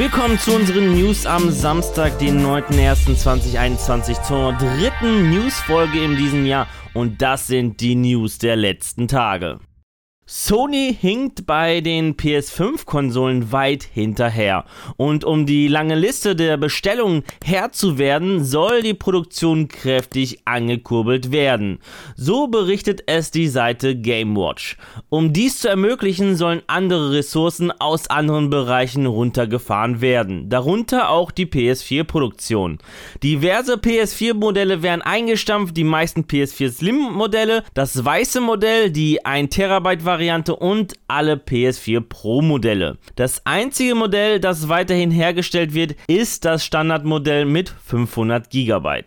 Willkommen zu unseren News am Samstag, den 9.01.2021, zur dritten News-Folge in diesem Jahr. Und das sind die News der letzten Tage. Sony hinkt bei den PS5-Konsolen weit hinterher. Und um die lange Liste der Bestellungen Herr zu werden, soll die Produktion kräftig angekurbelt werden. So berichtet es die Seite GameWatch. Um dies zu ermöglichen, sollen andere Ressourcen aus anderen Bereichen runtergefahren werden. Darunter auch die PS4-Produktion. Diverse PS4-Modelle werden eingestampft, die meisten PS4 Slim-Modelle, das weiße Modell, die 1 Terabyte Variante und alle PS4 Pro Modelle. Das einzige Modell, das weiterhin hergestellt wird, ist das Standardmodell mit 500 GB.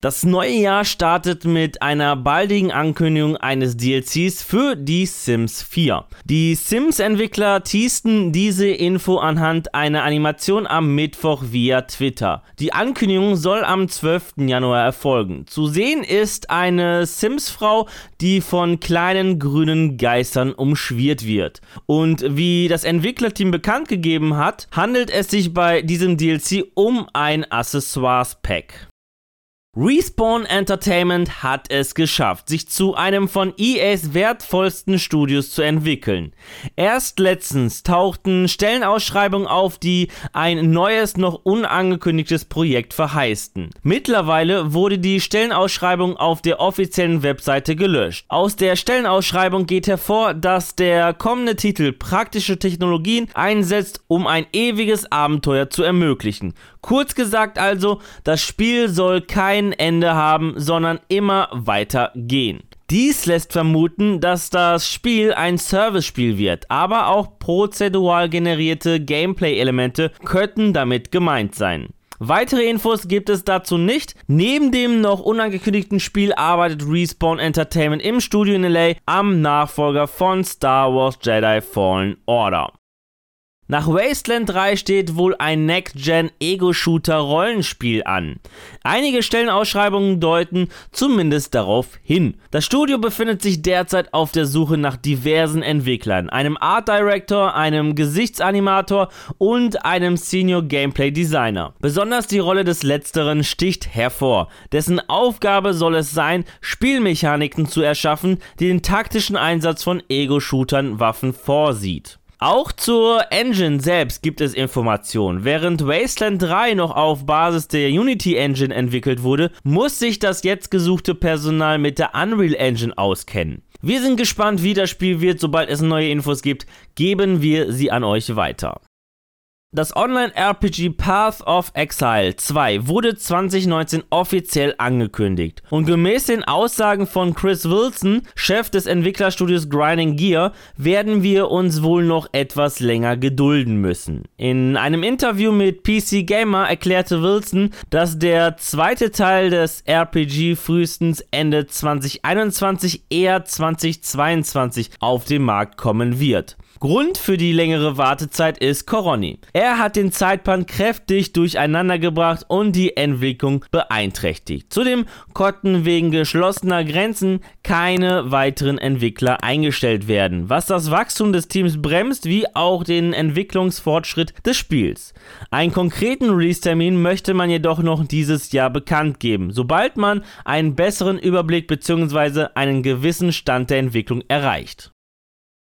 Das neue Jahr startet mit einer baldigen Ankündigung eines DLCs für die Sims 4. Die Sims-Entwickler teasten diese Info anhand einer Animation am Mittwoch via Twitter. Die Ankündigung soll am 12. Januar erfolgen. Zu sehen ist eine Sims-Frau, die von kleinen grünen Geistern umschwirrt wird. Und wie das Entwicklerteam bekannt gegeben hat, handelt es sich bei diesem DLC um ein Accessoires-Pack. Respawn Entertainment hat es geschafft, sich zu einem von EAs wertvollsten Studios zu entwickeln. Erst letztens tauchten Stellenausschreibungen auf, die ein neues, noch unangekündigtes Projekt verheißten. Mittlerweile wurde die Stellenausschreibung auf der offiziellen Webseite gelöscht. Aus der Stellenausschreibung geht hervor, dass der kommende Titel praktische Technologien einsetzt, um ein ewiges Abenteuer zu ermöglichen. Kurz gesagt also, das Spiel soll kein Ende haben, sondern immer weiter gehen. Dies lässt vermuten, dass das Spiel ein Service-Spiel wird, aber auch prozedural generierte Gameplay-Elemente könnten damit gemeint sein. Weitere Infos gibt es dazu nicht. Neben dem noch unangekündigten Spiel arbeitet Respawn Entertainment im Studio in LA am Nachfolger von Star Wars Jedi Fallen Order. Nach Wasteland 3 steht wohl ein Next-Gen-Ego-Shooter-Rollenspiel an. Einige Stellenausschreibungen deuten zumindest darauf hin. Das Studio befindet sich derzeit auf der Suche nach diversen Entwicklern, einem Art Director, einem Gesichtsanimator und einem Senior Gameplay Designer. Besonders die Rolle des Letzteren sticht hervor, dessen Aufgabe soll es sein, Spielmechaniken zu erschaffen, die den taktischen Einsatz von Ego-Shootern Waffen vorsieht. Auch zur Engine selbst gibt es Informationen. Während Wasteland 3 noch auf Basis der Unity Engine entwickelt wurde, muss sich das jetzt gesuchte Personal mit der Unreal Engine auskennen. Wir sind gespannt, wie das Spiel wird. Sobald es neue Infos gibt, geben wir sie an euch weiter. Das Online-RPG Path of Exile 2 wurde 2019 offiziell angekündigt und gemäß den Aussagen von Chris Wilson, Chef des Entwicklerstudios Grinding Gear, werden wir uns wohl noch etwas länger gedulden müssen. In einem Interview mit PC Gamer erklärte Wilson, dass der zweite Teil des RPG frühestens Ende 2021 eher 2022 auf den Markt kommen wird. Grund für die längere Wartezeit ist Coroni. Er hat den Zeitplan kräftig durcheinandergebracht und die Entwicklung beeinträchtigt. Zudem konnten wegen geschlossener Grenzen keine weiteren Entwickler eingestellt werden, was das Wachstum des Teams bremst, wie auch den Entwicklungsfortschritt des Spiels. Einen konkreten Release-Termin möchte man jedoch noch dieses Jahr bekannt geben, sobald man einen besseren Überblick bzw. einen gewissen Stand der Entwicklung erreicht.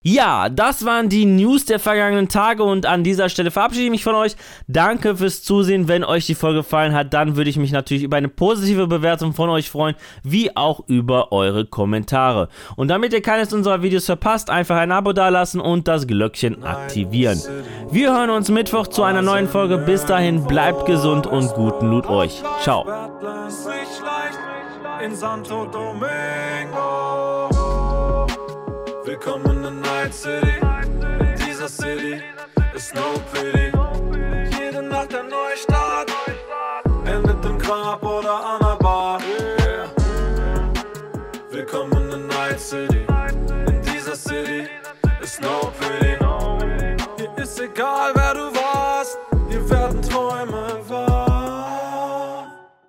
Ja, das waren die News der vergangenen Tage und an dieser Stelle verabschiede ich mich von euch. Danke fürs Zusehen. Wenn euch die Folge gefallen hat, dann würde ich mich natürlich über eine positive Bewertung von euch freuen, wie auch über eure Kommentare. Und damit ihr keines unserer Videos verpasst, einfach ein Abo dalassen und das Glöckchen aktivieren. Wir hören uns Mittwoch zu einer neuen Folge. Bis dahin, bleibt gesund und guten Loot euch. Ciao. Willkommen in Night City. In dieser City ist no pity. Jede Nacht ein Neustart. Endet im Grab oder an der Bar. Willkommen in Night City. In dieser City ist no pity. Hier ist egal,